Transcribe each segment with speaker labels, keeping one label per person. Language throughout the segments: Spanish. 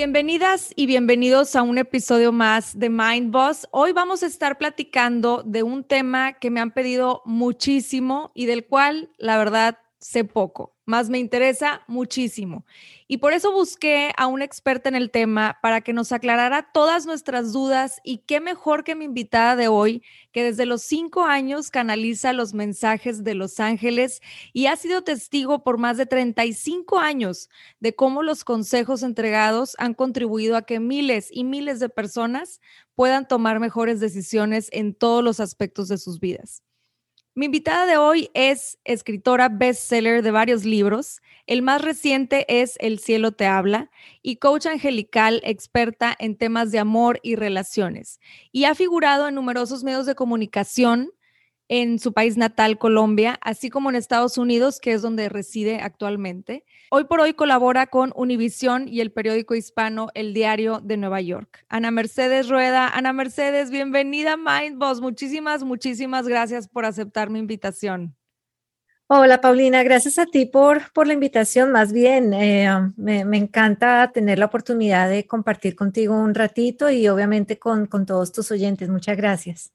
Speaker 1: Bienvenidas y bienvenidos a un episodio más de Mind Boss. Hoy vamos a estar platicando de un tema que me han pedido muchísimo y del cual, la verdad, sé poco, más me interesa muchísimo. Y por eso busqué a una experta en el tema para que nos aclarara todas nuestras dudas y qué mejor que mi invitada de hoy, que desde los cinco años canaliza los mensajes de los ángeles y ha sido testigo por más de 35 años de cómo los consejos entregados han contribuido a que miles y miles de personas puedan tomar mejores decisiones en todos los aspectos de sus vidas. Mi invitada de hoy es escritora bestseller de varios libros. El más reciente es El cielo te habla y coach angelical experta en temas de amor y relaciones. Y ha figurado en numerosos medios de comunicación, en su país natal, Colombia, así como en Estados Unidos, que es donde reside actualmente. Hoy por hoy colabora con Univisión y el periódico hispano El Diario de Nueva York. Ana Mercedes Rueda. Ana Mercedes, bienvenida a Mindboss. Muchísimas, muchísimas gracias por aceptar mi invitación.
Speaker 2: Hola Paulina, gracias a ti por, por la invitación. Más bien, eh, me, me, encanta tener la oportunidad de compartir contigo un ratito y obviamente con, con todos tus oyentes. Muchas gracias.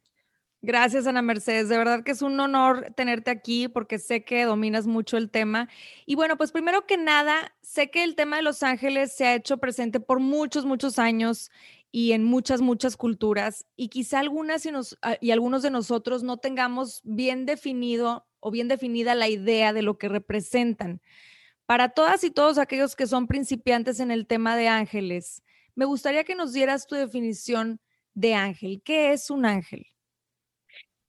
Speaker 1: Gracias, Ana Mercedes. De verdad que es un honor tenerte aquí porque sé que dominas mucho el tema. Y bueno, pues primero que nada, sé que el tema de Los Ángeles se ha hecho presente por muchos, muchos años y en muchas, muchas culturas. Y quizá algunas ah, y algunos de nosotros no tengamos bien definido o bien definida la idea de lo que representan. Para todas y todos aquellos que son principiantes en el tema de ángeles, me gustaría que nos dieras tu definición de ángel. ¿Qué es un ángel?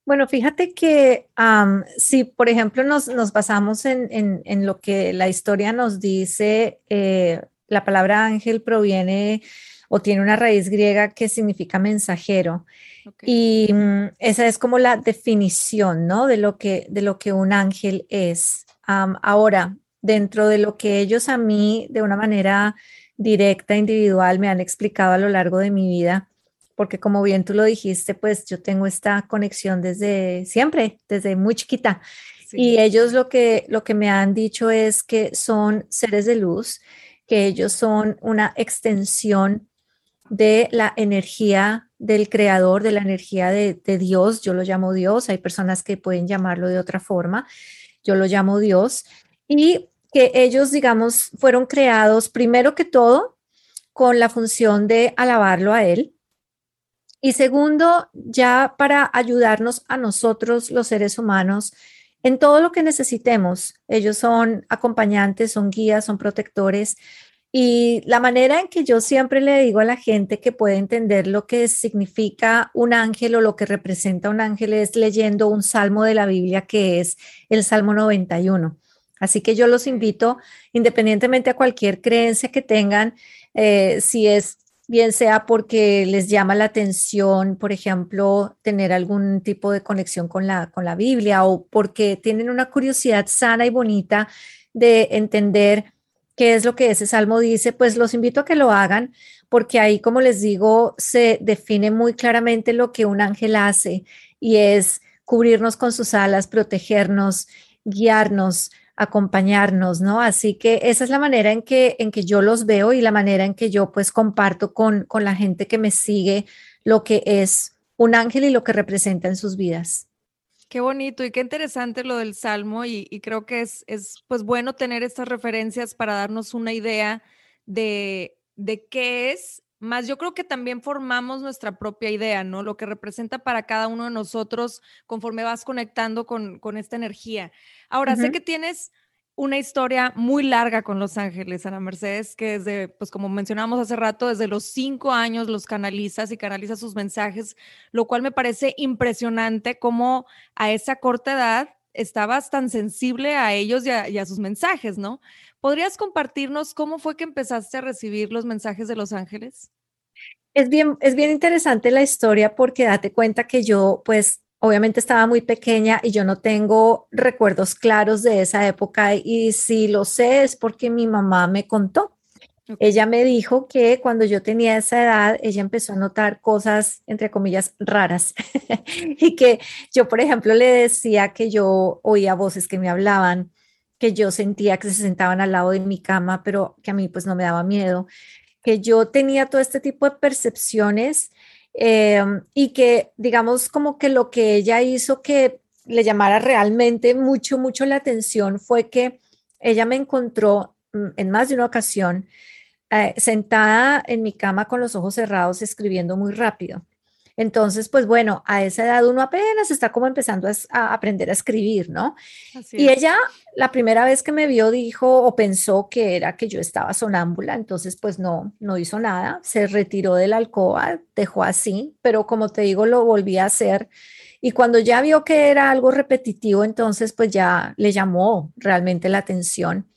Speaker 2: Bueno, fíjate que si, por ejemplo, nos, basamos en, lo que la historia nos dice, eh, la palabra ángel proviene o tiene una raíz griega que significa mensajero. Y mm, esa es como la definición, ¿no? De lo que, de lo que un ángel es. ahora, dentro de lo que ellos a mí, de una manera directa, individual, me han explicado a lo largo de mi vida, porque como bien tú lo dijiste, pues yo tengo esta conexión desde siempre, desde muy chiquita. Y ellos lo que, lo que me han dicho es que son seres de luz, que ellos son una extensión de la energía del creador, de la energía de, de, Dios. Yo lo llamo Dios, hay personas que pueden llamarlo de otra forma, yo lo llamo Dios. Y que ellos, digamos, fueron creados primero que todo con la función de alabarlo a Él, y segundo, ya para ayudarnos a nosotros, los seres humanos, en todo lo que necesitemos. Ellos son acompañantes, son guías, son protectores. Y la manera en que yo siempre le digo a la gente que puede entender lo que significa un ángel o lo que representa un ángel es leyendo un salmo de la Biblia que es el Salmo 91. Así que yo los invito, independientemente a cualquier creencia que tengan, eh, si es bien sea porque les llama la atención, por ejemplo, tener algún tipo de conexión con la, con la Biblia o porque tienen una curiosidad sana y bonita de entender qué es lo que ese salmo dice, pues los invito a que lo hagan porque ahí, como les digo, se define muy claramente lo que un ángel hace y es cubrirnos con sus alas, protegernos, guiarnos, acompañarnos, ¿no? Así que esa es la manera en que, en que yo los veo y la manera en que yo pues comparto con, con la gente que me sigue lo que es un ángel y lo que representa en sus vidas.
Speaker 1: Qué bonito y qué interesante lo del Salmo y, creo que es, es pues bueno tener estas referencias para darnos una idea de, de qué es más yo creo que también formamos nuestra propia idea, ¿no? Lo que representa para cada uno de nosotros conforme vas conectando con, esta energía. Ahora, sé que tienes una historia muy larga con Los Ángeles, Ana Mercedes, que desde, pues como mencionábamos hace rato, desde los cinco años los canalizas y canalizas sus mensajes, lo cual me parece impresionante cómo a esa corta edad estabas tan sensible a ellos y a, sus mensajes, ¿no? ¿Podrías compartirnos cómo fue que empezaste a recibir los mensajes de Los Ángeles?
Speaker 2: Es bien, es bien interesante la historia porque date cuenta que yo, pues, obviamente estaba muy pequeña y yo no tengo recuerdos claros de esa época y si lo sé es porque mi mamá me contó. Ella me dijo que cuando yo tenía esa edad, ella empezó a notar cosas, entre comillas, raras. y que yo, por ejemplo, le decía que yo oía voces que me hablaban, que yo sentía que se sentaban al lado de mi cama, pero que a mí pues no me daba miedo, que yo tenía todo este tipo de percepciones em, y que, digamos, como que lo que ella hizo que le llamara realmente mucho, mucho la atención fue que ella me encontró mm, en más de una ocasión eh, sentada en mi cama con los ojos cerrados escribiendo muy rápido. Entonces, pues bueno, a esa edad uno apenas está como empezando a, aprender a escribir, ¿no? y ella, la primera vez que me vio, dijo o pensó que era que yo estaba sonámbula, entonces pues no, no hizo nada, se retiró de la alcoba, dejó así, pero como te digo, lo volví a hacer. Y cuando ya vio que era algo repetitivo, entonces pues ya le llamó realmente la atención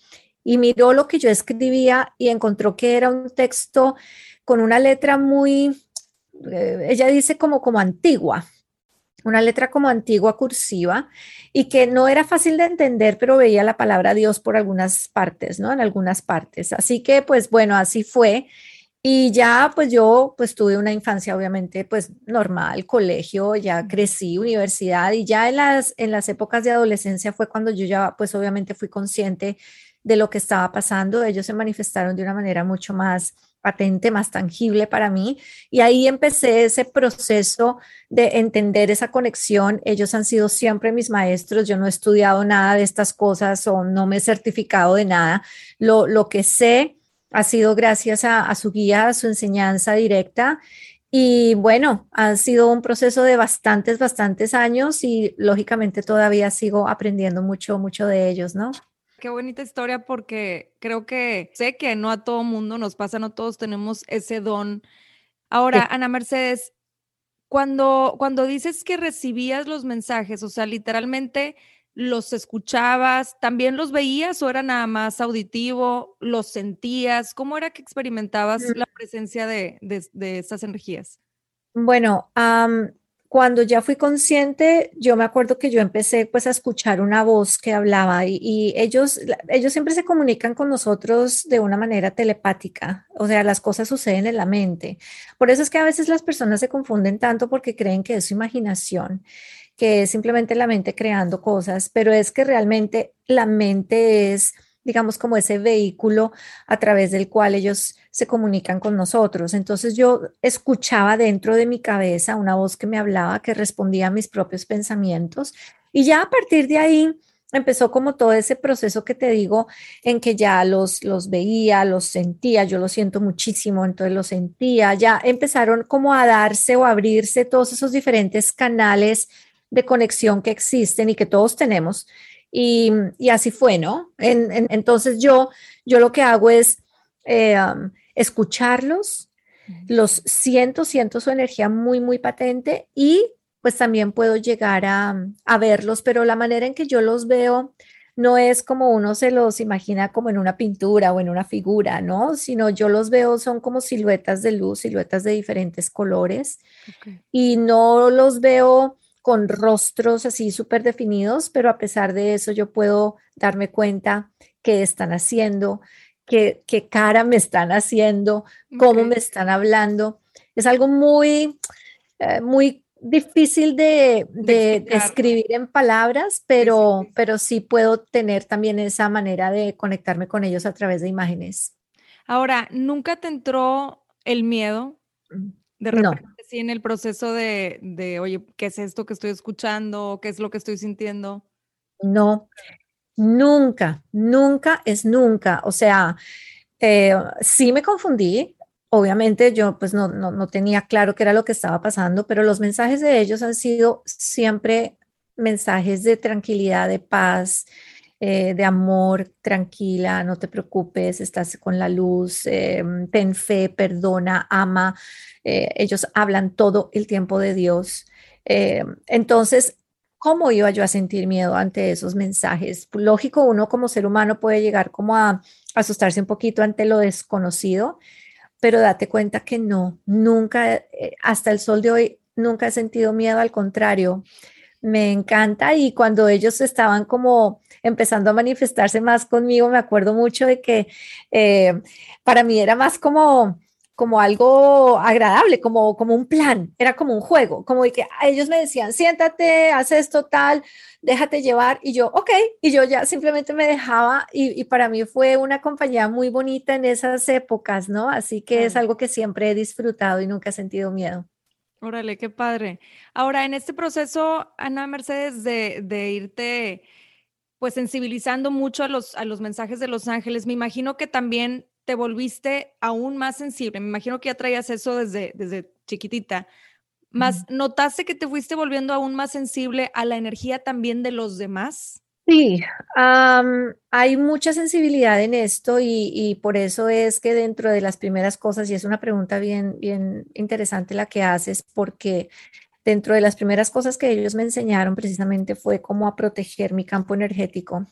Speaker 2: y miró lo que yo escribía y encontró que era un texto con una letra muy, eh, ella dice como, como antigua, una letra como antigua cursiva y que no era fácil de entender, pero veía la palabra Dios por algunas partes, ¿no? En algunas partes. Así que, pues bueno, así fue. Y ya, pues yo, pues tuve una infancia obviamente, pues normal, colegio, ya crecí, universidad y ya en las, en las épocas de adolescencia fue cuando yo ya, pues obviamente fui consciente de lo que estaba pasando. Ellos se manifestaron de una manera mucho más patente, más tangible para mí. Y ahí empecé ese proceso de entender esa conexión. Ellos han sido siempre mis maestros. Yo no he estudiado nada de estas cosas o no me he certificado de nada. Lo, lo que sé ha sido gracias a, a su guía, a su enseñanza directa. Y bueno, ha sido un proceso de bastantes, bastantes años y lógicamente todavía sigo aprendiendo mucho, mucho de ellos, ¿no?
Speaker 1: Qué bonita historia porque creo que sé que no a todo mundo nos pasa, no todos tenemos ese don. Ahora, Ana Mercedes, cuando, cuando dices que recibías los mensajes, o sea, literalmente los escuchabas, también los veías o era nada más auditivo, los sentías, ¿cómo era que experimentabas mm. la presencia de, de, estas energías?
Speaker 2: Bueno, cuando ya fui consciente, yo me acuerdo que yo empecé pues a escuchar una voz que hablaba y, ellos, ellos siempre se comunican con nosotros de una manera telepática, o sea, las cosas suceden en la mente. Por eso es que a veces las personas se confunden tanto porque creen que es su imaginación, que es simplemente la mente creando cosas, pero es que realmente la mente es digamos, como ese vehículo a través del cual ellos se comunican con nosotros. Entonces yo escuchaba dentro de mi cabeza una voz que me hablaba, que respondía a mis propios pensamientos y ya a partir de ahí empezó como todo ese proceso que te digo, en que ya los, los veía, los sentía, yo lo siento muchísimo, entonces lo sentía, ya empezaron como a darse o abrirse todos esos diferentes canales de conexión que existen y que todos tenemos y, así fue, ¿no? entonces yo, yo lo que hago es eh, escucharlos, los siento, siento su energía muy, muy patente y pues también puedo llegar a, a verlos, pero la manera en que yo los veo no es como uno se los imagina como en una pintura o en una figura, ¿no? Sino yo los veo, son como siluetas de luz, siluetas de diferentes colores y no los veo con rostros así súper definidos, pero a pesar de eso yo puedo darme cuenta qué están haciendo, qué, qué cara me están haciendo, cómo me están hablando. Es algo muy, eh, muy difícil de, de, escribir en palabras, pero, pero sí puedo tener también esa manera de conectarme con ellos a través de imágenes.
Speaker 1: Ahora, ¿nunca te entró el miedo? Mm, de repente, sí, en el proceso de, de, oye, ¿qué es esto que estoy escuchando? ¿Qué es lo que estoy sintiendo?
Speaker 2: No, nunca, nunca es nunca. O sea, eh, sí me confundí, obviamente yo pues no, no, no tenía claro qué era lo que estaba pasando, pero los mensajes de ellos han sido siempre mensajes de tranquilidad, de paz, eh, de amor, tranquila, no te preocupes, estás con la luz, eh, ten fe, perdona, ama. Eh, ellos hablan todo el tiempo de Dios. entonces, ¿cómo iba yo a sentir miedo ante esos mensajes? Lógico, uno como ser humano puede llegar como a asustarse un poquito ante lo desconocido, pero date cuenta que no, nunca, hasta el sol de hoy, nunca he sentido miedo, al contrario, me encanta y cuando ellos estaban como empezando a manifestarse más conmigo, me acuerdo mucho de que eh, para mí era más como como algo agradable, como, como un plan, era como un juego, como que ellos me decían, siéntate, haz esto tal, déjate llevar, y yo, ok, y yo ya simplemente me dejaba, y, y para mí fue una compañía muy bonita en esas épocas, ¿no? Así que es algo que siempre he disfrutado y nunca he sentido miedo.
Speaker 1: Órale, qué padre. Ahora, en este proceso, Ana Mercedes, de, de irte pues sensibilizando mucho a los, a los mensajes de los ángeles, me imagino que también te volviste aún más sensible. Me imagino que ya traías eso desde, desde chiquitita. Más, ¿notaste que te fuiste volviendo aún más sensible a la energía también de los demás?
Speaker 2: Sí, hay mucha sensibilidad en esto y, y, por eso es que dentro de las primeras cosas, y es una pregunta bien, bien interesante la que haces, porque dentro de las primeras cosas que ellos me enseñaron precisamente fue cómo a proteger mi campo energético,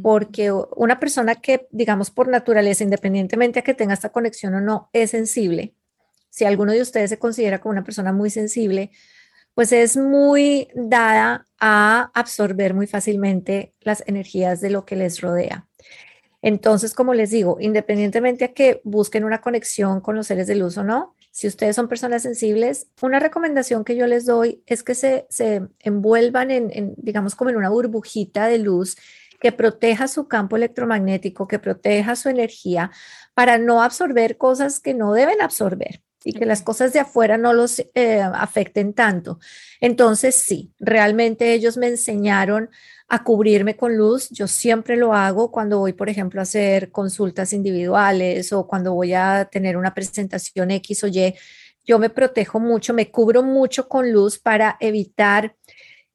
Speaker 2: porque una persona que, digamos, por naturaleza, independientemente a que tenga esta conexión o no, es sensible. Si alguno de ustedes se considera como una persona muy sensible, pues es muy dada a absorber muy fácilmente las energías de lo que les rodea. Entonces, como les digo, independientemente a que busquen una conexión con los seres de luz o no, si ustedes son personas sensibles, una recomendación que yo les doy es que se, se envuelvan en, digamos, como en una burbujita de luz que proteja su campo electromagnético, que proteja su energía para no absorber cosas que no deben absorber y que las cosas de afuera no los eh, afecten tanto. Entonces, sí, realmente ellos me enseñaron a cubrirme con luz. Yo siempre lo hago cuando voy, por ejemplo, a hacer consultas individuales o cuando voy a tener una presentación X o Y. Yo me protejo mucho, me cubro mucho con luz para evitar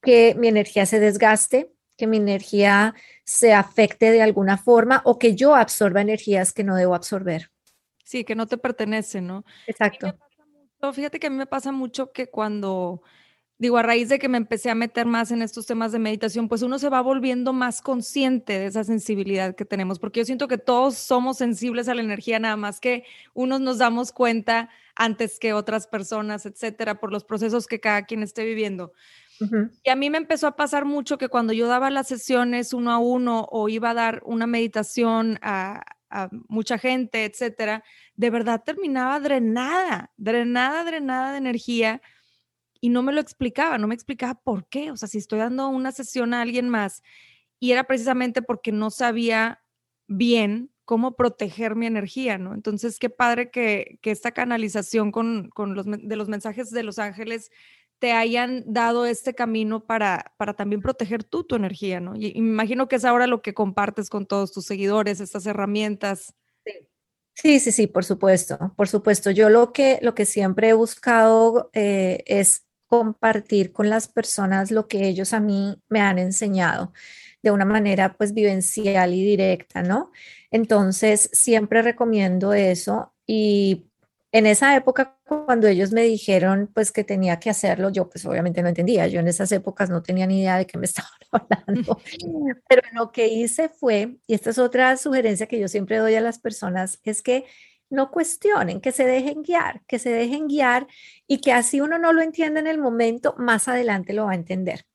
Speaker 2: que mi energía se desgaste, que mi energía se afecte de alguna forma o que yo absorba energías que no debo absorber.
Speaker 1: Sí, que no te pertenecen, ¿no?
Speaker 2: Exacto.
Speaker 1: fíjate que a mí me pasa mucho que cuando digo, a raíz de que me empecé a meter más en estos temas de meditación, pues uno se va volviendo más consciente de esa sensibilidad que tenemos, porque yo siento que todos somos sensibles a la energía, nada más que unos nos damos cuenta antes que otras personas, etcétera, por los procesos que cada quien esté viviendo. Y a mí me empezó a pasar mucho que cuando yo daba las sesiones uno a uno o iba a dar una meditación a, mucha gente, etcétera, de verdad terminaba drenada, drenada, drenada de energía y no me lo explicaba, no me explicaba por qué, o sea, si estoy dando una sesión a alguien más y era precisamente porque no sabía bien cómo proteger mi energía, ¿no? Entonces, qué padre que, que esta canalización con, con los, de los mensajes de los ángeles te hayan dado este camino para, para también proteger tú tu energía, ¿no? Y, imagino que es ahora lo que compartes con todos tus seguidores, estas herramientas.
Speaker 2: Sí, sí, sí, por supuesto, por supuesto. Yo lo que, lo que siempre he buscado eh, es compartir con las personas lo que ellos a mí me han enseñado de una manera pues vivencial y directa, ¿no? Entonces, siempre recomiendo eso y en esa época cuando ellos me dijeron pues que tenía que hacerlo, yo pues obviamente no entendía, yo en esas épocas no tenía ni idea de qué me estaban hablando, pero lo que hice fue, y esta es otra sugerencia que yo siempre doy a las personas, es que no cuestionen, que se dejen guiar, que se dejen guiar y que así uno no lo entiende en el momento, más adelante lo va a entender.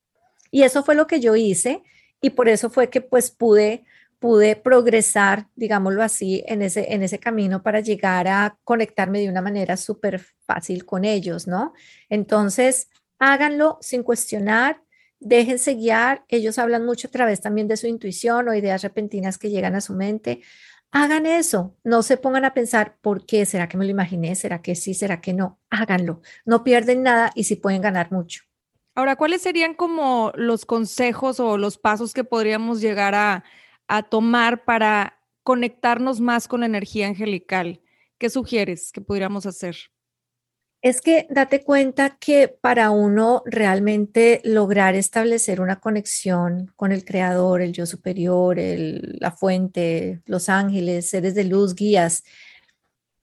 Speaker 2: Y eso fue lo que yo hice y por eso fue que pues pude pude progresar, digámoslo así, en ese, en ese camino para llegar a conectarme de una manera súper fácil con ellos, ¿no? Entonces, háganlo sin cuestionar, déjense guiar. Ellos hablan mucho a través también de su intuición o ideas repentinas que llegan a su mente hagan eso, no se pongan a pensar, ¿por qué? ¿Será que me lo imaginé? ¿Será que sí? ¿Será que no? Háganlo, no pierden nada y sí pueden ganar mucho.
Speaker 1: Ahora, ¿cuáles serían como los consejos o los pasos que podríamos llegar a, tomar para conectarnos más con la energía angelical? ¿Qué sugieres que pudiéramos hacer?
Speaker 2: Es que date cuenta que para uno realmente lograr establecer una conexión con el creador, el yo superior, la fuente, los ángeles, seres de luz, guías,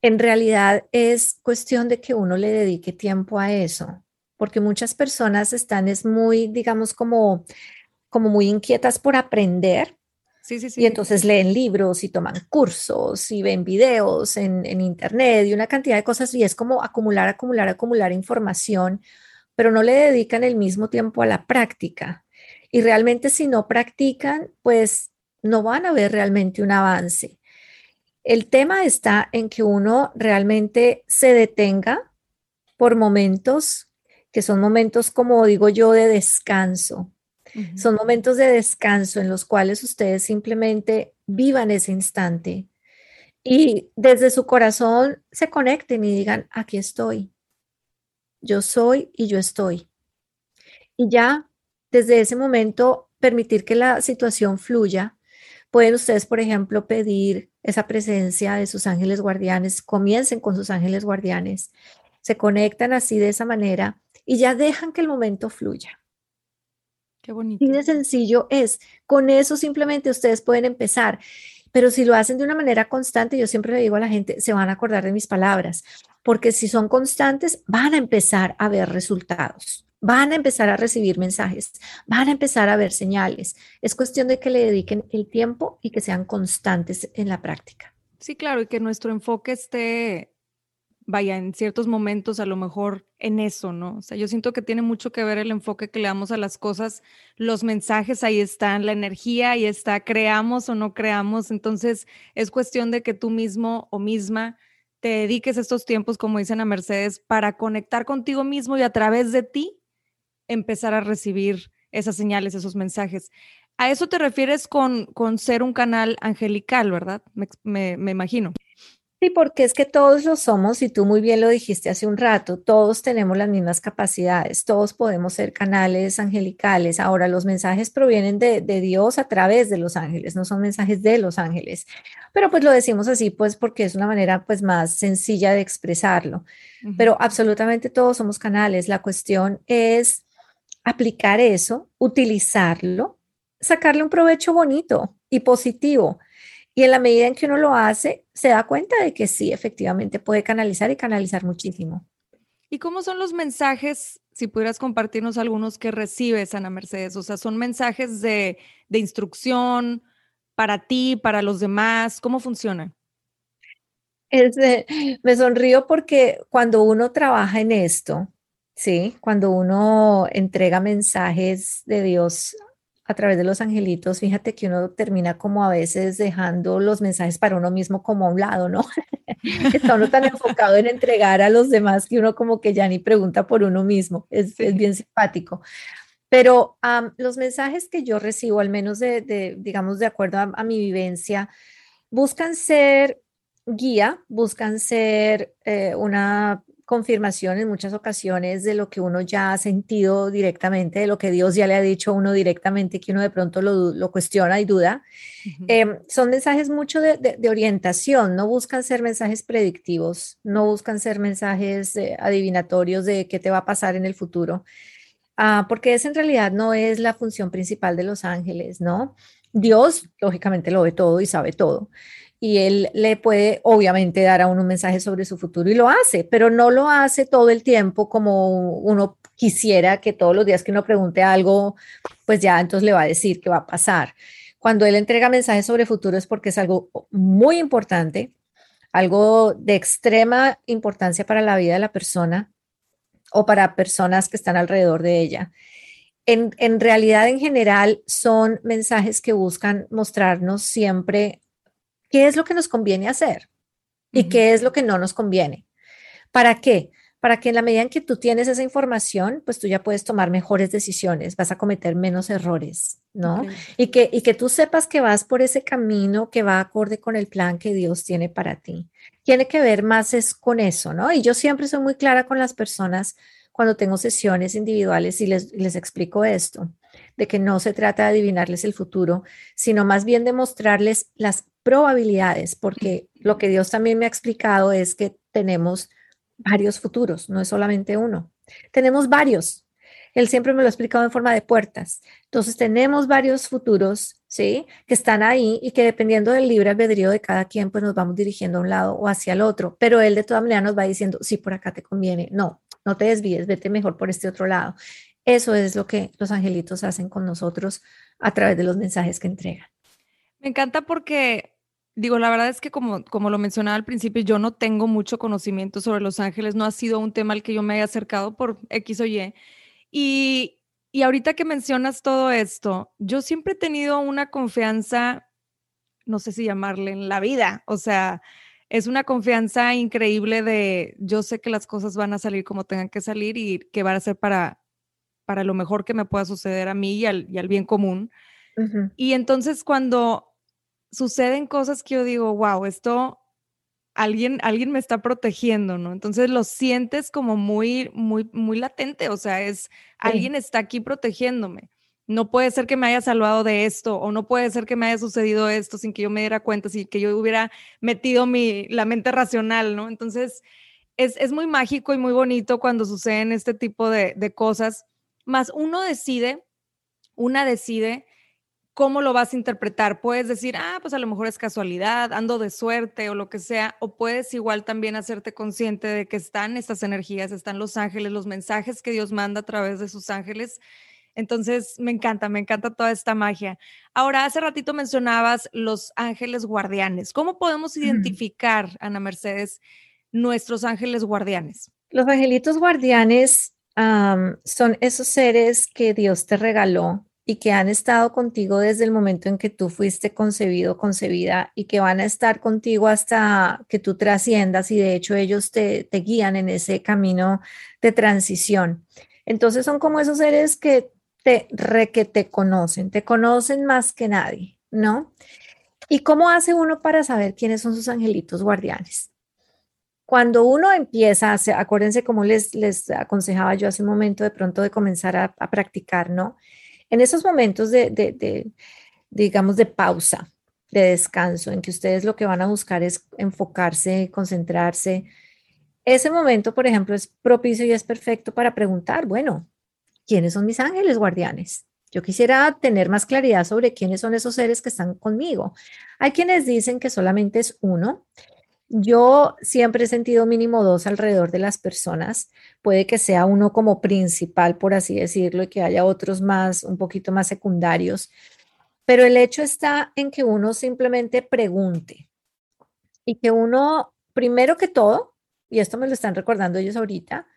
Speaker 2: en realidad es cuestión de que uno le dedique tiempo a eso, porque muchas personas están es muy, digamos, como, como muy inquietas por aprender, y entonces leen libros y toman cursos y ven videos en, en, internet y una cantidad de cosas y es como acumular, acumular, acumular información, pero no le dedican el mismo tiempo a la práctica. Y realmente si no practican, pues no van a ver realmente un avance. El tema está en que uno realmente se detenga por momentos que son momentos, como digo yo, de descanso, son momentos de descanso en los cuales ustedes simplemente vivan ese instante y desde su corazón se conecten y digan, aquí estoy. Yo soy y yo estoy. Y ya desde ese momento permitir que la situación fluya. Pueden ustedes, por ejemplo, pedir esa presencia de sus ángeles guardianes. Comiencen con sus ángeles guardianes. Se conectan así de esa manera y ya dejan que el momento fluya.
Speaker 1: Qué bonito.
Speaker 2: Y de sencillo es, con eso simplemente ustedes pueden empezar. Pero si lo hacen de una manera constante, yo siempre le digo a la gente, se van a acordar de mis palabras, porque si son constantes, van a empezar a ver resultados, van a empezar a recibir mensajes, van a empezar a ver señales. Es cuestión de que le dediquen el tiempo y que sean constantes en la práctica.
Speaker 1: Sí, claro, y que nuestro enfoque esté vaya, en ciertos momentos a lo mejor en eso, ¿no? O sea, yo siento que tiene mucho que ver el enfoque que le damos a las cosas, los mensajes ahí están, la energía ahí está, creamos o no creamos, entonces es cuestión de que tú mismo o misma te dediques estos tiempos, como dicen a Mercedes, para conectar contigo mismo y a través de ti empezar a recibir esas señales, esos mensajes. A eso te refieres con, con ser un canal angelical, ¿verdad? me, me imagino.
Speaker 2: Sí, porque es que todos lo somos y tú muy bien lo dijiste hace un rato, todos tenemos las mismas capacidades, todos podemos ser canales angelicales. Ahora, los mensajes provienen de, Dios a través de los ángeles, no son mensajes de los ángeles, pero pues lo decimos así pues porque es una manera pues más sencilla de expresarlo. Pero absolutamente todos somos canales. La cuestión es aplicar eso, utilizarlo, sacarle un provecho bonito y positivo y en la medida en que uno lo hace, se da cuenta de que sí, efectivamente puede canalizar y canalizar muchísimo.
Speaker 1: ¿Y cómo son los mensajes, si pudieras compartirnos algunos que recibes, Ana Mercedes? O sea, ¿son mensajes de, instrucción para ti, para los demás? ¿Cómo funciona?
Speaker 2: me sonrío porque cuando uno trabaja en esto, ¿sí? Cuando uno entrega mensajes de Dios a través de los angelitos, fíjate que uno termina como a veces dejando los mensajes para uno mismo como a un lado, ¿no? Está uno tan enfocado en entregar a los demás que uno como que ya ni pregunta por uno mismo. Es, bien simpático. Pero los mensajes que yo recibo, al menos de, digamos, de acuerdo a, mi vivencia, buscan ser guía, buscan ser eh, una confirmación en muchas ocasiones de lo que uno ya ha sentido directamente, de lo que Dios ya le ha dicho a uno directamente, que uno de pronto lo, cuestiona y duda. Em, son mensajes mucho de, orientación, no buscan ser mensajes predictivos, no buscan ser mensajes eh, adivinatorios de qué te va a pasar en el futuro, ah, porque esa en realidad no es la función principal de los ángeles, ¿no? Dios, lógicamente, lo ve todo y sabe todo y él le puede obviamente dar a uno un mensaje sobre su futuro y lo hace, pero no lo hace todo el tiempo como uno quisiera que todos los días que uno pregunte algo, pues ya entonces le va a decir qué va a pasar. Cuando él entrega mensajes sobre futuro es porque es algo muy importante, algo de extrema importancia para la vida de la persona o para personas que están alrededor de ella. En, en realidad, en general, son mensajes que buscan mostrarnos siempre qué es lo que nos conviene hacer y qué es lo que no nos conviene. ¿Para qué? Para que en la medida en que tú tienes esa información, pues tú ya puedes tomar mejores decisiones, vas a cometer menos errores, ¿no? Y, que, y que tú sepas que vas por ese camino que va acorde con el plan que Dios tiene para ti. Tiene que ver más es con eso, ¿no? Y yo siempre soy muy clara con las personas cuando tengo sesiones individuales y les, les explico esto, de que no se trata de adivinarles el futuro, sino más bien de mostrarles las probabilidades, porque lo que Dios también me ha explicado es que tenemos varios futuros, no es solamente uno. Tenemos varios. Él siempre me lo ha explicado en forma de puertas. Entonces tenemos varios futuros, ¿sí? Que están ahí y que dependiendo del libre albedrío de cada quien, pues nos vamos dirigiendo a un lado o hacia el otro. Pero él de todas maneras nos va diciendo, sí, por acá te conviene. No, no te desvíes, vete mejor por este otro lado. Eso es lo que los angelitos hacen con nosotros a través de los mensajes que entregan.
Speaker 1: Me encanta porque, digo, la verdad es que como, como lo mencionaba al principio, yo no tengo mucho conocimiento sobre los ángeles, no ha sido un tema al que yo me haya acercado por X o Y. Y, y ahorita que mencionas todo esto, yo siempre he tenido una confianza, no sé si llamarle en la vida, o sea, es una confianza increíble de yo sé que las cosas van a salir como tengan que salir y que van a ser para, para lo mejor que me pueda suceder a mí y al, y al bien común. Y entonces cuando suceden cosas que yo digo, wow, esto alguien, alguien me está protegiendo, ¿no? Entonces lo sientes como muy, muy, muy latente, o sea, es alguien está aquí protegiéndome. No puede ser que me haya salvado de esto o no puede ser que me haya sucedido esto sin que yo me diera cuenta, sin que yo hubiera metido mi, la mente racional, ¿no? Entonces es, es muy mágico y muy bonito cuando suceden este tipo de, de cosas, más uno decide, una decide cómo lo vas a interpretar. Puedes decir, ah, pues a lo mejor es casualidad, ando de suerte o lo que sea, o puedes igual también hacerte consciente de que están estas energías, están los ángeles, los mensajes que Dios manda a través de sus ángeles. Entonces, me encanta, me encanta toda esta magia. Ahora, hace ratito mencionabas los ángeles guardianes. ¿Cómo podemos identificar, Ana Mercedes, nuestros ángeles guardianes?
Speaker 2: Los angelitos guardianes son esos seres que Dios te regaló y que han estado contigo desde el momento en que tú fuiste concebido, concebida y que van a estar contigo hasta que tú trasciendas y de hecho ellos te, guían en ese camino de transición. Entonces son como esos seres que te, que te conocen, te conocen más que nadie, ¿no? ¿Y cómo hace uno para saber quiénes son sus angelitos guardianes? Cuando uno empieza, acuérdense como les, les aconsejaba yo hace un momento de pronto de comenzar a, a practicar, ¿no? En esos momentos de, digamos, de pausa, de descanso, en que ustedes lo que van a buscar es enfocarse, concentrarse, ese momento, por ejemplo, es propicio y es perfecto para preguntar, bueno, ¿quiénes son mis ángeles guardianes? Yo quisiera tener más claridad sobre quiénes son esos seres que están conmigo. Hay quienes dicen que solamente es uno, yo siempre he sentido mínimo dos alrededor de las personas. Puede que sea uno como principal, por así decirlo, y que haya otros más, un poquito más secundarios. Pero el hecho está en que uno simplemente pregunte y que uno, primero que todo, y esto me lo están recordando ellos ahorita,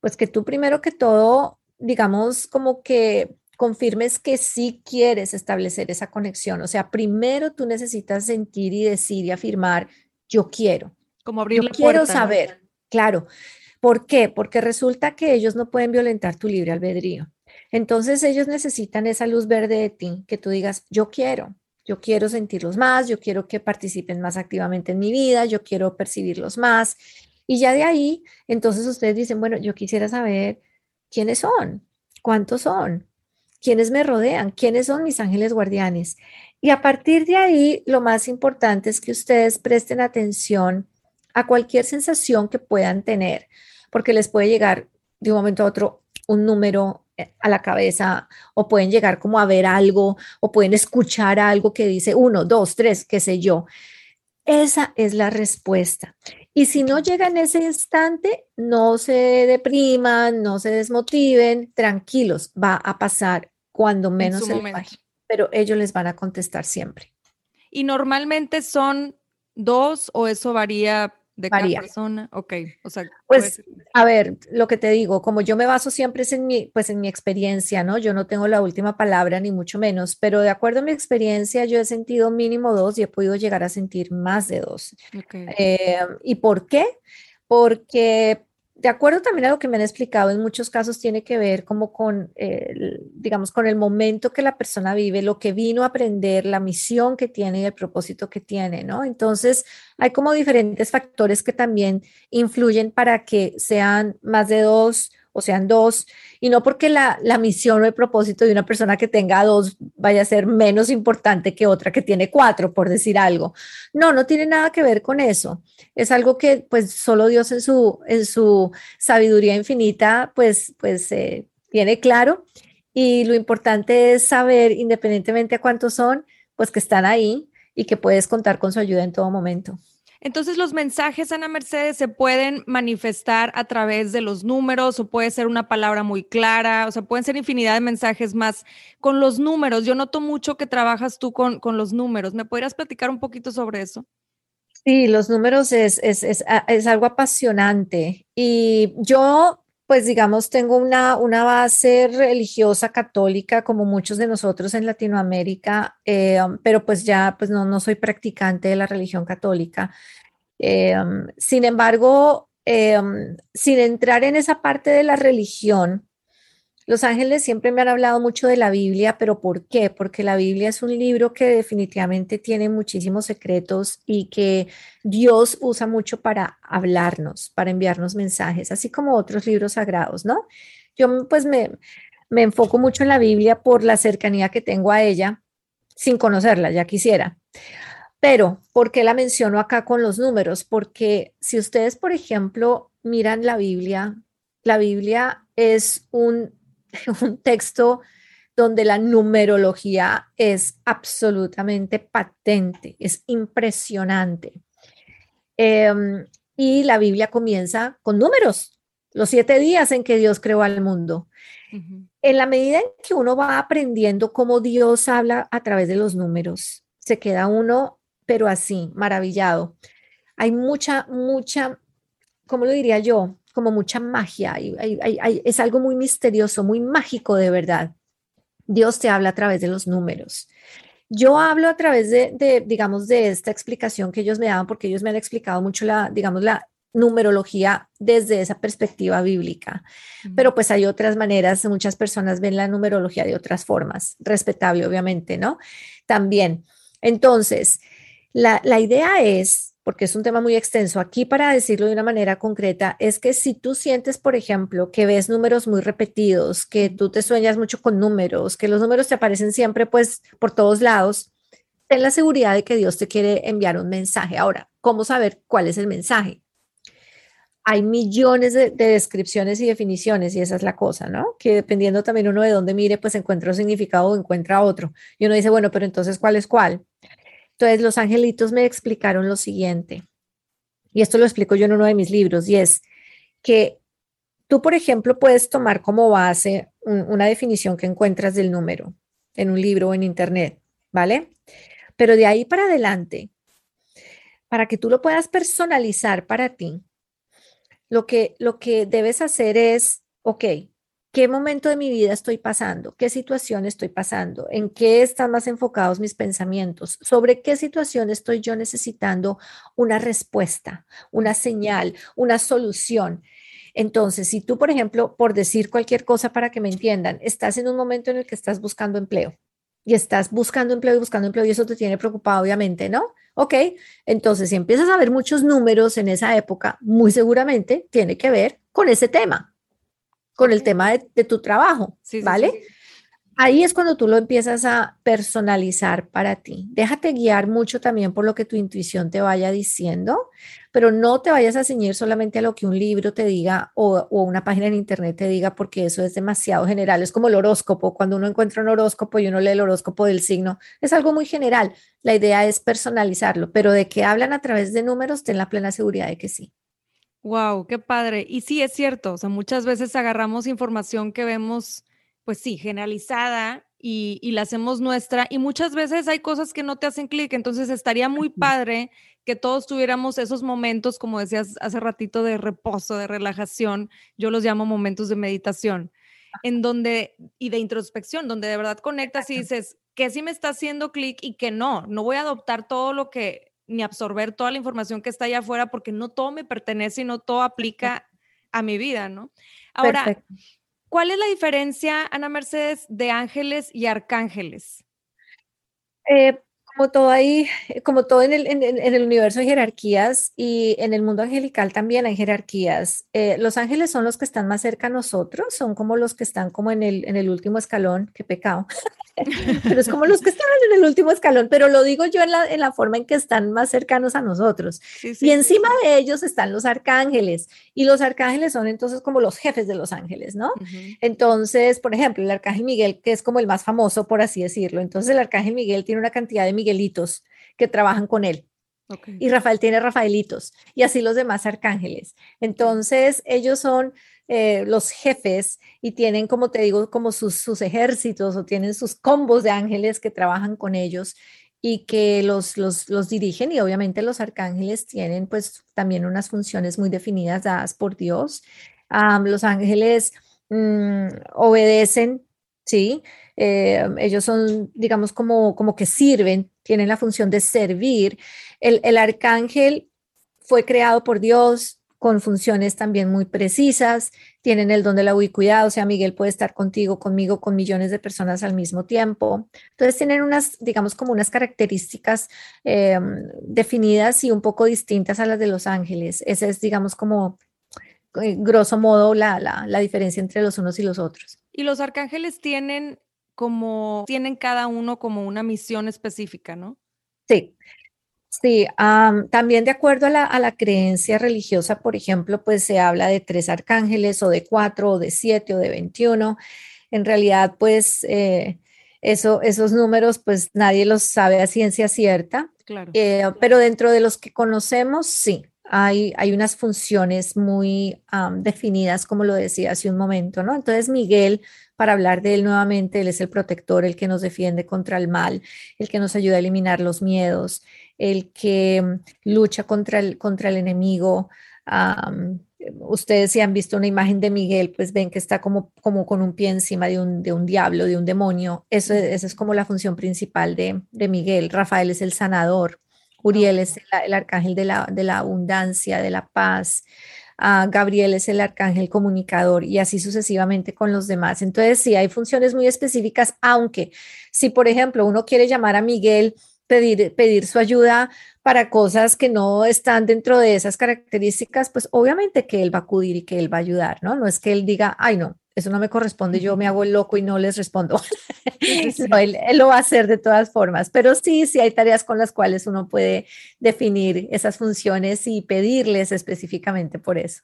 Speaker 2: pues que tú primero que todo, digamos, como que confirmes que sí quieres establecer esa conexión. O sea, primero tú necesitas sentir y decir y afirmar yo quiero.
Speaker 1: Como abrir
Speaker 2: yo quiero saber, claro. ¿Por qué? Porque resulta que ellos no pueden violentar tu libre albedrío. Entonces ellos necesitan esa luz verde de ti, que tú digas, yo quiero, yo quiero sentirlos más, yo quiero que participen más activamente en mi vida, yo quiero percibirlos más. Y ya de ahí, entonces ustedes dicen, bueno, yo quisiera saber quiénes son, cuántos son, quiénes me rodean, quiénes son mis ángeles guardianes. Y a partir de ahí, lo más importante es que ustedes presten atención a cualquier sensación que puedan tener, porque les puede llegar de un momento a otro un número eh, a la cabeza o pueden llegar como a ver algo o pueden escuchar algo que dice uno, dos, tres, qué sé yo. Esa es la respuesta. Y si no llega en ese instante, no se depriman, no se desmotiven, tranquilos, va a pasar cuando menos se pero ellos les van a contestar siempre.
Speaker 1: ¿Y normalmente son dos o eso varía de cada persona? Ok, o sea.
Speaker 2: Pues, a ver, lo que te digo, como yo me baso siempre es en mi, pues en mi experiencia, ¿no? Yo no tengo la última palabra, ni mucho menos, pero de acuerdo a mi experiencia, yo he sentido mínimo dos y he podido llegar a sentir más de dos. Eh, ¿Y por qué? Porque de acuerdo también a lo que me han explicado, en muchos casos tiene que ver como con, digamos, con el momento que la persona vive, lo que vino a aprender, la misión que tiene y el propósito que tiene, ¿no? Entonces, hay como diferentes factores que también influyen para que sean más de dos o sean dos, y no porque la, la, misión o el propósito de una persona que tenga dos vaya a ser menos importante que otra que tiene cuatro, por decir algo. No, no tiene nada que ver con eso. Es algo que pues solo Dios en su, en su sabiduría infinita pues, pues eh, tiene claro. Y lo importante es saber, independientemente a cuántos son, pues que están ahí y que puedes contar con su ayuda en todo momento.
Speaker 1: Entonces los mensajes, Ana Mercedes, se pueden manifestar a través de los números o puede ser una palabra muy clara, o sea, pueden ser infinidad de mensajes más con los números. Yo noto mucho que trabajas tú con, con los números. ¿Me podrías platicar un poquito sobre eso?
Speaker 2: Sí, los números es, es, es, es algo apasionante y yo pues digamos, tengo una, una base religiosa católica como muchos de nosotros en Latinoamérica, eh, pero pues ya pues no, no soy practicante de la religión católica. Eh, sin embargo, eh, sin entrar en esa parte de la religión, los ángeles siempre me han hablado mucho de la Biblia, pero ¿por qué? Porque la Biblia es un libro que definitivamente tiene muchísimos secretos y que Dios usa mucho para hablarnos, para enviarnos mensajes, así como otros libros sagrados, ¿no? Yo pues me, me enfoco mucho en la Biblia por la cercanía que tengo a ella, sin conocerla, ya quisiera. Pero, ¿por qué la menciono acá con los números? Porque si ustedes, por ejemplo, miran la Biblia, la Biblia es un un texto donde la numerología es absolutamente patente, es impresionante. Em, y la Biblia comienza con números, los siete días en que Dios creó al mundo. En la medida en que uno va aprendiendo cómo Dios habla a través de los números, se queda uno, pero así, maravillado. Hay mucha, mucha, ¿cómo lo diría yo? Como mucha magia, es algo muy misterioso, muy mágico de verdad. Dios te habla a través de los números. Yo hablo a través de, digamos, de esta explicación que ellos me daban, porque ellos me han explicado mucho la, digamos, la numerología desde esa perspectiva bíblica. Pero pues hay otras maneras, muchas personas ven la numerología de otras formas, respetable obviamente, ¿no? También. Entonces, la, la idea es porque es un tema muy extenso. Aquí, para decirlo de una manera concreta, es que si tú sientes, por ejemplo, que ves números muy repetidos, que tú te sueñas mucho con números, que los números te aparecen siempre, pues, por todos lados, ten la seguridad de que Dios te quiere enviar un mensaje. Ahora, ¿cómo saber cuál es el mensaje? Hay millones de, descripciones y definiciones y esa es la cosa, ¿no? Que dependiendo también uno de dónde mire, pues encuentra un significado o encuentra otro. Y uno dice, bueno, pero entonces, ¿cuál es cuál? Entonces los angelitos me explicaron lo siguiente, y esto lo explico yo en uno de mis libros, y es que tú, por ejemplo, puedes tomar como base una definición que encuentras del número en un libro o en internet, ¿vale? Pero de ahí para adelante, para que tú lo puedas personalizar para ti, lo que, lo que debes hacer es, ok, qué momento de mi vida estoy pasando, qué situación estoy pasando, en qué están más enfocados mis pensamientos, sobre qué situación estoy yo necesitando una respuesta, una señal, una solución. Entonces, si tú, por ejemplo, por decir cualquier cosa para que me entiendan, estás en un momento en el que estás buscando empleo y estás buscando empleo y buscando empleo y eso te tiene preocupado, obviamente, ¿no? Ok, entonces si empiezas a ver muchos números en esa época, muy seguramente tiene que ver con ese tema con el tema de, tu trabajo, ¿vale? Ahí es cuando tú lo empiezas a personalizar para ti. Déjate guiar mucho también por lo que tu intuición te vaya diciendo, pero no te vayas a ceñir solamente a lo que un libro te diga o, o, una página en internet te diga, porque eso es demasiado general. Es como el horóscopo. Cuando uno encuentra un horóscopo y uno lee el horóscopo del signo, es algo muy general. La idea es personalizarlo, pero de que hablan a través de números, ten la plena seguridad de que sí.
Speaker 1: Wow, qué padre. Y sí, es cierto, o sea, muchas veces agarramos información que vemos, pues sí, generalizada y, la hacemos nuestra y muchas veces hay cosas que no te hacen clic, entonces estaría muy padre que todos tuviéramos esos momentos, como decías hace ratito, de reposo, de relajación, yo los llamo momentos de meditación, en donde, y de introspección, donde de verdad conectas y dices, que sí me está haciendo clic y que no, no voy a adoptar todo lo que ni absorber toda la información que está allá afuera porque no todo me pertenece y no todo aplica a mi vida, ¿no? Ahora, ¿cuál es la diferencia, Ana Mercedes, de ángeles y arcángeles?
Speaker 2: Eh, como todo ahí, como todo en el, en, el, universo de jerarquías y en el mundo angelical también hay jerarquías. Eh, los ángeles son los que están más cerca a nosotros, son como los que están como en el, en el último escalón, qué pecado. pero es como los que están en el último escalón, pero lo digo yo en la, en la forma en que están más cercanos a nosotros. y encima de ellos están los arcángeles y los arcángeles son entonces como los jefes de los ángeles, ¿no? Entonces, por ejemplo, el arcángel Miguel, que es como el más famoso, por así decirlo. Entonces, el arcángel Miguel tiene una cantidad de Miguelitos que trabajan con él. Y Rafael tiene Rafaelitos y así los demás arcángeles. Entonces, ellos son eh, los jefes y tienen, como te digo, como sus, sus ejércitos o tienen sus combos de ángeles que trabajan con ellos y que los, los, los, dirigen y obviamente los arcángeles tienen pues también unas funciones muy definidas dadas por Dios. los ángeles mm, obedecen, ¿sí? Eh, ellos son, digamos, como, como que sirven, tienen la función de servir. El, el arcángel fue creado por Dios con funciones también muy precisas, tienen el don de la ubicuidad, o sea, Miguel puede estar contigo, conmigo, con millones de personas al mismo tiempo. Entonces tienen unas, digamos, como unas características eh, definidas y un poco distintas a las de los ángeles. Esa es, digamos, como eh, grosso modo la, la, la diferencia entre los unos y los otros.
Speaker 1: Y los arcángeles tienen como tienen cada uno como una misión específica, ¿no?
Speaker 2: Sí, sí. también de acuerdo a la, creencia religiosa, por ejemplo, pues se habla de tres arcángeles o de cuatro o de siete o de veintiuno. En realidad, pues eh, eso, esos números, pues nadie los sabe a ciencia cierta. Claro. Eh, pero dentro de los que conocemos, sí, hay, unas funciones muy definidas, como lo decía hace un momento, ¿no? Entonces, Miguel para hablar de Él nuevamente. Él es el protector, el que nos defiende contra el mal, el que nos ayuda a eliminar los miedos, el que mm, lucha contra el, contra el enemigo. ustedes si han visto una imagen de Miguel, pues ven que está como, como con un pie encima de un, de un diablo, de un demonio. Eso, esa es como la función principal de, de Miguel. Rafael es el sanador. Uriel es el, el arcángel de la, de la abundancia, de la paz. Gabriel es el arcángel comunicador y así sucesivamente con los demás. Entonces, sí, hay funciones muy específicas, aunque si, por ejemplo, uno quiere llamar a Miguel, pedir, pedir su ayuda para cosas que no están dentro de esas características, pues obviamente que él va a acudir y que él va a ayudar, ¿no? No es que él diga, ay, no, eso no me corresponde, yo me hago el loco y no les respondo. él, lo va a hacer de todas formas, pero sí, sí hay tareas con las cuales uno puede definir esas funciones y pedirles específicamente por eso.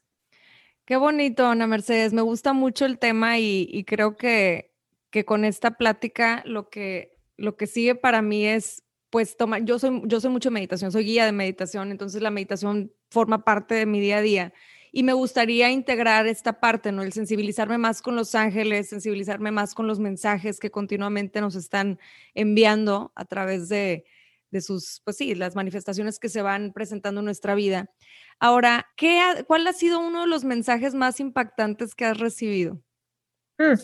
Speaker 1: Qué bonito, Ana Mercedes, me gusta mucho el tema y, creo que, que, con esta plática lo que, lo que sigue para mí es pues toma, yo soy, yo soy mucho meditación, soy guía de meditación, entonces la meditación forma parte de mi día a día y me gustaría integrar esta parte, ¿no? El sensibilizarme más con los ángeles, sensibilizarme más con los mensajes que continuamente nos están enviando a través de, de sus, pues sí, las manifestaciones que se van presentando en nuestra vida. Ahora, ¿qué ¿cuál ha sido uno de los mensajes más impactantes que has recibido?
Speaker 2: Mm,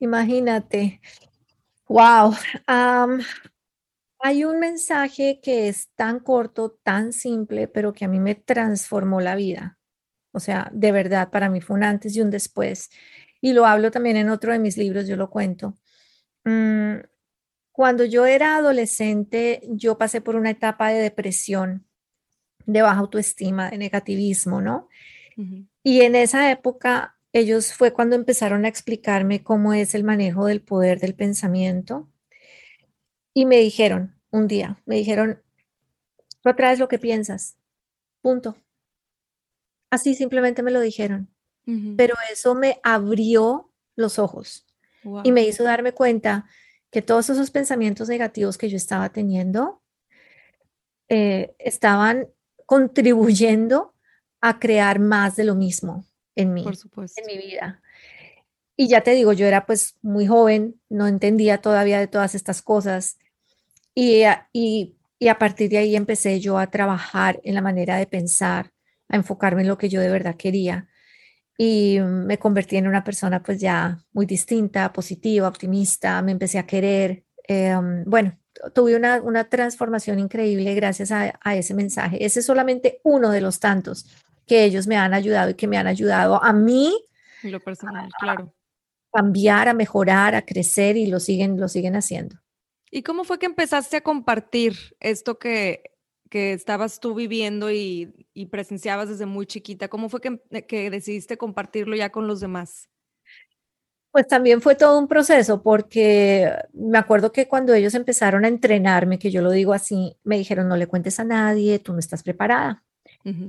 Speaker 2: imagínate. Wow. hay un mensaje que es tan corto, tan simple, pero que a mí me transformó la vida. O sea, de verdad, para mí fue un antes y un después. Y lo hablo también en otro de mis libros, yo lo cuento. Mm, cuando yo era adolescente, yo pasé por una etapa de depresión, de baja autoestima, de negativismo, ¿no? Y en esa época, ellos fue cuando empezaron a explicarme cómo es el manejo del poder del pensamiento. Y me dijeron un día, me dijeron, tú atraes lo que piensas, punto. Así simplemente me lo dijeron. Pero eso me abrió los ojos y me hizo darme cuenta que todos esos pensamientos negativos que yo estaba teniendo eh, estaban contribuyendo a crear más de lo mismo en mí, en mi vida. Y ya te digo, yo era pues muy joven, no entendía todavía de todas estas cosas. Y, y, y a partir de ahí empecé yo a trabajar en la manera de pensar, a enfocarme en lo que yo de verdad quería. Y me convertí en una persona pues ya muy distinta, positiva, optimista, me empecé a querer. Em, bueno, tuve una, una, transformación increíble gracias a, a, ese mensaje. Ese es solamente uno de los tantos que ellos me han ayudado y que me han ayudado a mí.
Speaker 1: Lo personal, claro.
Speaker 2: cambiar, a mejorar, a crecer y lo siguen, lo siguen haciendo.
Speaker 1: ¿Y cómo fue que empezaste a compartir esto que, que estabas tú viviendo y, y, presenciabas desde muy chiquita? ¿Cómo fue que, que decidiste compartirlo ya con los demás?
Speaker 2: Pues también fue todo un proceso porque me acuerdo que cuando ellos empezaron a entrenarme, que yo lo digo así, me dijeron, no le cuentes a nadie, tú no estás preparada.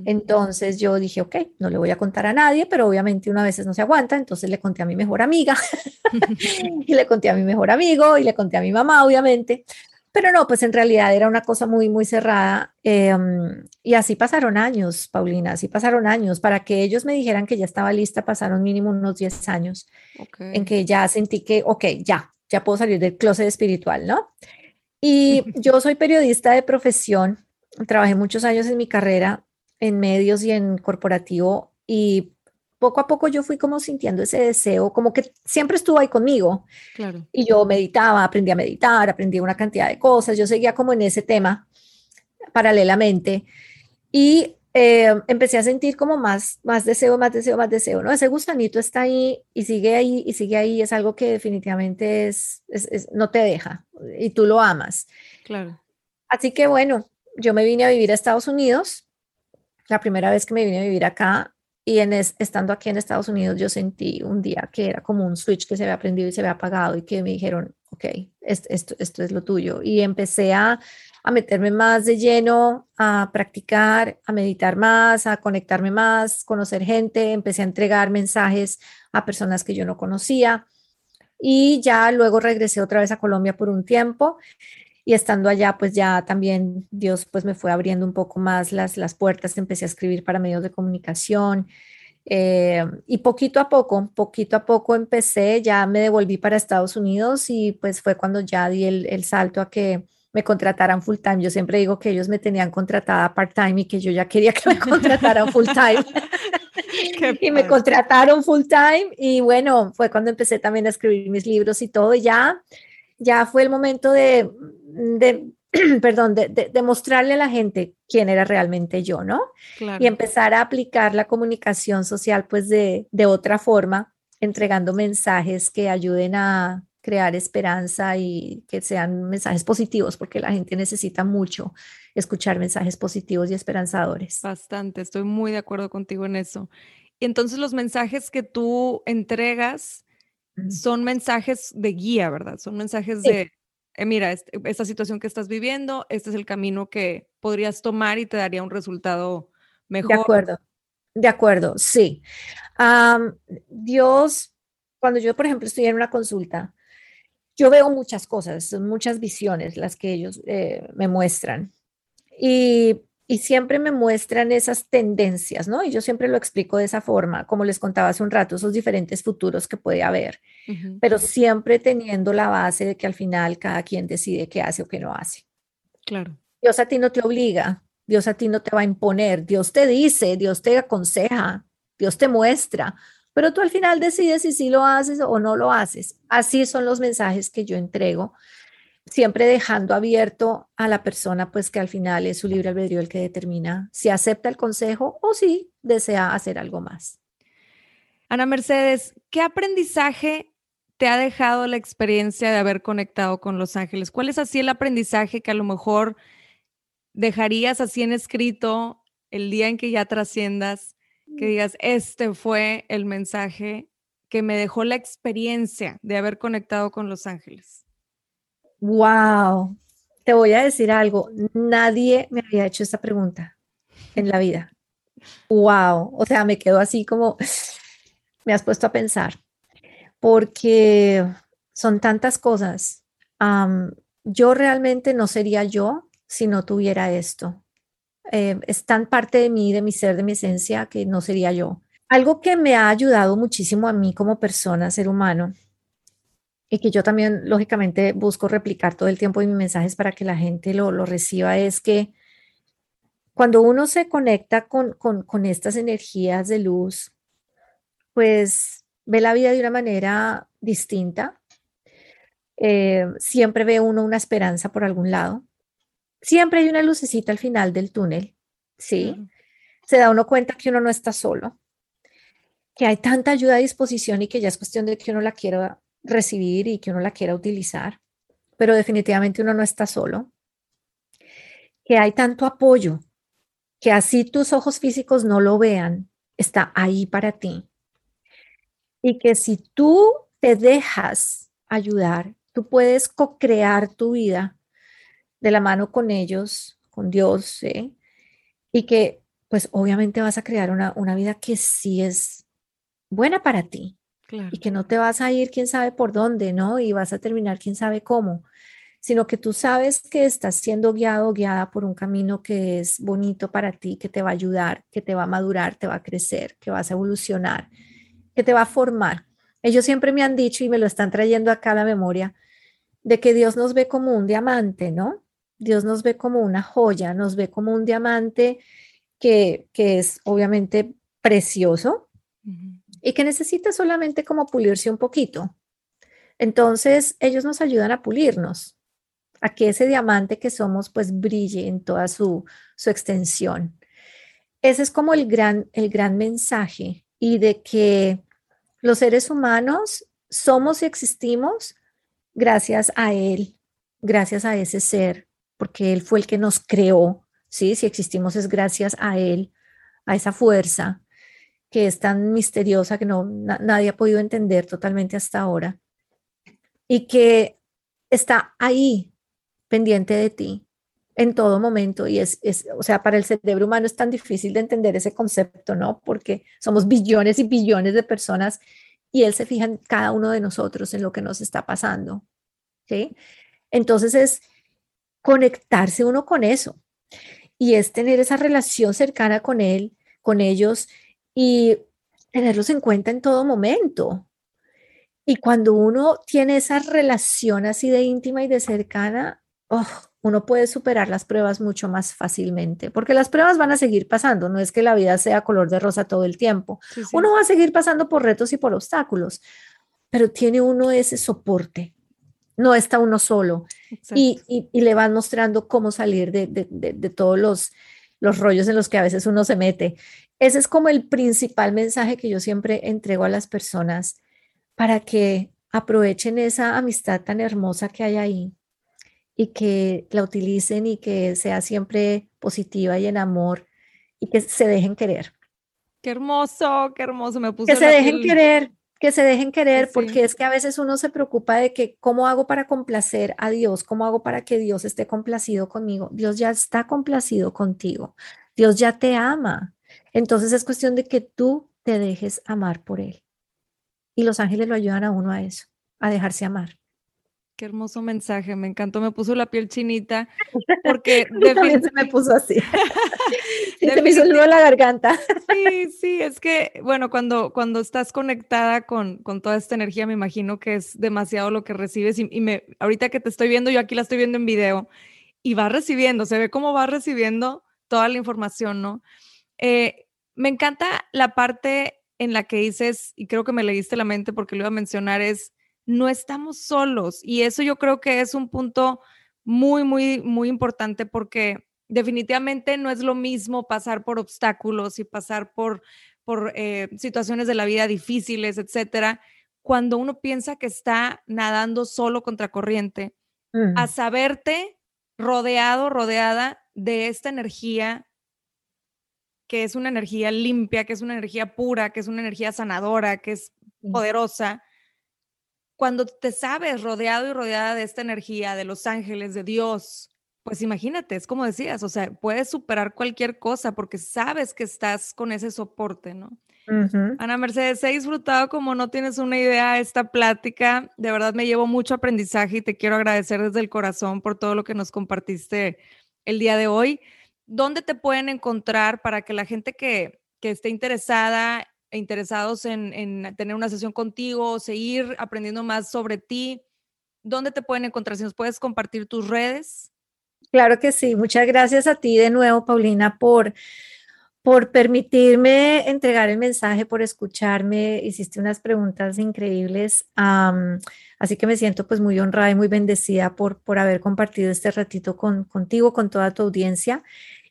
Speaker 2: Entonces yo dije, ok, no le voy a contar a nadie, pero obviamente una vez no se aguanta, entonces le conté a mi mejor amiga y le conté a mi mejor amigo y le conté a mi mamá, obviamente. Pero no, pues en realidad era una cosa muy, muy cerrada. Em, y así pasaron años, Paulina, así pasaron años. Para que ellos me dijeran que ya estaba lista, pasaron mínimo unos 10 años en que ya sentí que, ok, ya, ya puedo salir del closet espiritual, ¿no? Y yo soy periodista de profesión, trabajé muchos años en mi carrera en medios y en corporativo y poco a poco yo fui como sintiendo ese deseo, como que siempre estuvo ahí conmigo. Claro. Y yo meditaba, aprendí a meditar, aprendí una cantidad de cosas, yo seguía como en ese tema paralelamente y eh, empecé a sentir como más, más deseo, más deseo, más deseo, ¿no? Ese gusanito está ahí y sigue ahí y sigue ahí, es algo que definitivamente es, es no te deja y tú lo amas.
Speaker 1: Claro.
Speaker 2: Así que bueno, yo me vine a vivir a Estados Unidos la primera vez que me vine a vivir acá y estando aquí en Estados Unidos yo sentí un día que era como un switch que se había prendido y se había apagado y que me dijeron, ok, esto, esto, es lo tuyo. Y empecé a, a meterme más de lleno, a practicar, a meditar más, a conectarme más, conocer gente, empecé a entregar mensajes a personas que yo no conocía y ya luego regresé otra vez a Colombia por un tiempo y estando allá, pues ya también Dios pues me fue abriendo un poco más las, las puertas, empecé a escribir para medios de comunicación. Eh, y poquito a poco, poquito a poco empecé, ya me devolví para Estados Unidos y pues fue cuando ya di el, el salto a que me contrataran full time. Yo siempre digo que ellos me tenían contratada part time y que yo ya quería que me contrataran full time. y me contrataron full time y bueno, fue cuando empecé también a escribir mis libros y todo. Y ya, ya fue el momento de, de, perdón, de, de, mostrarle a la gente quién era realmente yo, ¿no? Y empezar a aplicar la comunicación social pues de, de otra forma, entregando mensajes que ayuden a crear esperanza y que sean mensajes positivos, porque la gente necesita mucho escuchar mensajes positivos y esperanzadores.
Speaker 1: Bastante, estoy muy de acuerdo contigo en eso. Y entonces los mensajes que tú entregas son mensajes de guía, ¿verdad? Son mensajes de, eh, mira, esta situación que estás viviendo, este es el camino que podrías tomar y te daría un resultado mejor.
Speaker 2: De acuerdo, de acuerdo, sí. Dios, cuando yo, por ejemplo, estoy en una consulta, yo veo muchas cosas, son muchas visiones las que ellos eh, me muestran. Y y siempre me muestran esas tendencias, ¿no? Y yo siempre lo explico de esa forma, como les contaba hace un rato, esos diferentes futuros que puede haber, pero siempre teniendo la base de que al final cada quien decide qué hace o qué no hace.
Speaker 1: Claro.
Speaker 2: Dios a ti no te obliga, Dios a ti no te va a imponer, Dios te dice, Dios te aconseja, Dios te muestra, pero tú al final decides si sí lo haces o no lo haces. Así son los mensajes que yo entrego siempre dejando abierto a la persona, pues que al final es su libre albedrío el que determina si acepta el consejo o si desea hacer algo más.
Speaker 1: Ana Mercedes, ¿qué aprendizaje te ha dejado la experiencia de haber conectado con los ángeles? ¿Cuál es así el aprendizaje que a lo mejor dejarías así en escrito el día en que ya trasciendas, que mm. digas, este fue el mensaje que me dejó la experiencia de haber conectado con los ángeles?
Speaker 2: Wow, te voy a decir algo, nadie me había hecho esta pregunta en la vida. Wow, o sea, me quedo así como, me has puesto a pensar, porque son tantas cosas. yo realmente no sería yo si no tuviera esto. Eh, es tan parte de mí, de mi ser, de mi esencia, que no sería yo. Algo que me ha ayudado muchísimo a mí como persona, ser humano, y que yo también, lógicamente, busco replicar todo el tiempo en mis mensajes para que la gente lo, lo reciba, es que cuando uno se conecta con, con, con, estas energías de luz, pues ve la vida de una manera distinta. Eh, siempre ve uno una esperanza por algún lado. Siempre hay una lucecita al final del túnel, ¿sí? Se da uno cuenta que uno no está solo, que hay tanta ayuda a disposición y que ya es cuestión de que uno la quiera recibir y que uno la quiera utilizar. pero definitivamente uno no está solo, que hay tanto apoyo, que así tus ojos físicos no lo vean, está ahí para ti. Y que si tú te dejas ayudar, tú puedes co-crear tu vida de la mano con ellos, con Dios, ¿eh? y que pues obviamente vas a crear una, una vida que sí es buena para ti. Y que no te vas a ir quién sabe por dónde, ¿no? Y vas a terminar quién sabe cómo, sino que tú sabes que estás siendo guiado, guiada por un camino que es bonito para ti, que te va a ayudar, que te va a madurar, te va a crecer, que vas a evolucionar, que te va a formar. Ellos siempre me han dicho y me lo están trayendo acá a la memoria, de que Dios nos ve como un diamante, ¿no? Dios nos ve como una joya, nos ve como un diamante que, que es obviamente precioso y que necesita solamente como pulirse un poquito. Entonces, ellos nos ayudan a pulirnos, a que ese diamante que somos pues brille en toda su, su extensión. Ese es como el gran, el gran mensaje y de que los seres humanos somos y existimos gracias a Él, gracias a ese ser, porque Él fue el que nos creó, ¿sí? Si existimos es gracias a Él, a esa fuerza que es tan misteriosa que no, nadie ha podido entender totalmente hasta ahora y que está ahí pendiente de ti en todo momento y es, es, o sea, para el cerebro humano es tan difícil de entender ese concepto, ¿no? Porque somos billones y billones de personas y él se fija en cada uno de nosotros, en lo que nos está pasando, ¿sí? Entonces es conectarse uno con eso y es tener esa relación cercana con él, con ellos y tenerlos en cuenta en todo momento. Y cuando uno tiene esa relación así de íntima y de cercana, oh, uno puede superar las pruebas mucho más fácilmente, porque las pruebas van a seguir pasando, no es que la vida sea color de rosa todo el tiempo. Uno va a seguir pasando por retos y por obstáculos, pero tiene uno ese soporte, no está uno solo y, le van mostrando cómo salir de, de, todos los, los rollos en los que a veces uno se mete. Ese es como el principal mensaje que yo siempre entrego a las personas para que aprovechen esa amistad tan hermosa que hay ahí y que la utilicen y que sea siempre positiva y en amor y que se dejen querer.
Speaker 1: Qué hermoso, qué hermoso me puso.
Speaker 2: Que se dejen querer, que se dejen querer, porque es que a veces uno se preocupa de que cómo hago para complacer a Dios, cómo hago para que Dios esté complacido conmigo. Dios ya está complacido contigo, Dios ya te ama. Entonces es cuestión de que tú te dejes amar por Él. Y los ángeles lo ayudan a uno a eso, a dejarse amar.
Speaker 1: Qué hermoso mensaje, me encantó, me puso la piel chinita porque
Speaker 2: también se me puso así. se me hizo el nudo en la garganta.
Speaker 1: sí, sí, es que bueno, cuando cuando estás conectada con, con toda esta energía, me imagino que es demasiado lo que recibes y, me ahorita que te estoy viendo, yo aquí la estoy viendo en video y va recibiendo, se ve cómo va recibiendo toda la información, ¿no? Eh, me encanta la parte en la que dices, y creo que me leíste la mente porque lo iba a mencionar, es no estamos solos. Y eso yo creo que es un punto muy, muy, muy importante porque definitivamente no es lo mismo pasar por obstáculos y pasar por, por eh, situaciones de la vida difíciles, etcétera, cuando uno piensa que está nadando solo contra corriente, a saberte rodeado, rodeada de esta energía que es una energía limpia, que es una energía pura, que es una energía sanadora, que es poderosa, cuando te sabes rodeado y rodeada de esta energía, de los ángeles, de Dios, pues imagínate, es como decías, o sea, puedes superar cualquier cosa porque sabes que estás con ese soporte, ¿no? Ana Mercedes, he disfrutado como no tienes una idea esta plática. De verdad me llevo mucho aprendizaje y te quiero agradecer desde el corazón por todo lo que nos compartiste el día de hoy. ¿Dónde te pueden encontrar para que la gente que, que esté interesada interesados en, tener una sesión contigo seguir aprendiendo más sobre ti, ¿dónde te pueden encontrar? Si nos puedes compartir tus redes.
Speaker 2: Claro que sí. Muchas gracias a ti de nuevo, Paulina, por, por permitirme entregar el mensaje, por escucharme. Hiciste unas preguntas increíbles. así que me siento pues muy honrada y muy bendecida por, por haber compartido este ratito con, contigo, con toda tu audiencia.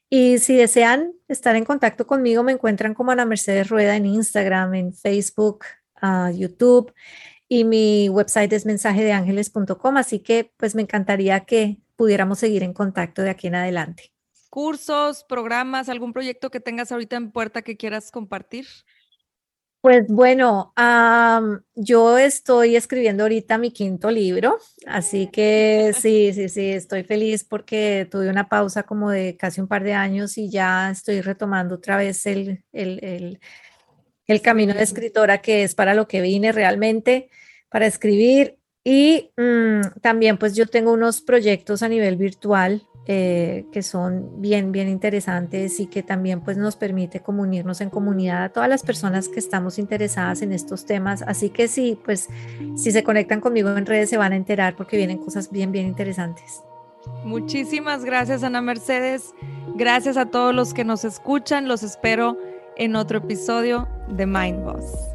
Speaker 2: Y si desean estar en contacto conmigo, me encuentran como Ana Mercedes Rueda en Instagram, en Facebook, uh, YouTube. y mi website es mensajedeangeles.com, así que pues me encantaría que pudiéramos seguir en contacto de aquí en adelante.
Speaker 1: Cursos, programas, algún proyecto que tengas ahorita en puerta que quieras compartir.
Speaker 2: Pues bueno, yo estoy escribiendo ahorita mi quinto libro, así que sí, sí, sí, estoy feliz porque tuve una pausa como de casi un par de años y ya estoy retomando otra vez el, el, el, camino de escritora que es para lo que vine realmente, para escribir. Y mm, también pues yo tengo unos proyectos a nivel virtual eh, que son bien, bien interesantes y que también pues nos permite comunirnos en comunidad a todas las personas que estamos interesadas en estos temas. Así que sí, pues si se conectan conmigo en redes se van a enterar porque vienen cosas bien, bien interesantes.
Speaker 1: Muchísimas gracias Ana Mercedes. Gracias a todos los que nos escuchan. Los espero en otro episodio de Mind Boss.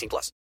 Speaker 3: 18 plus.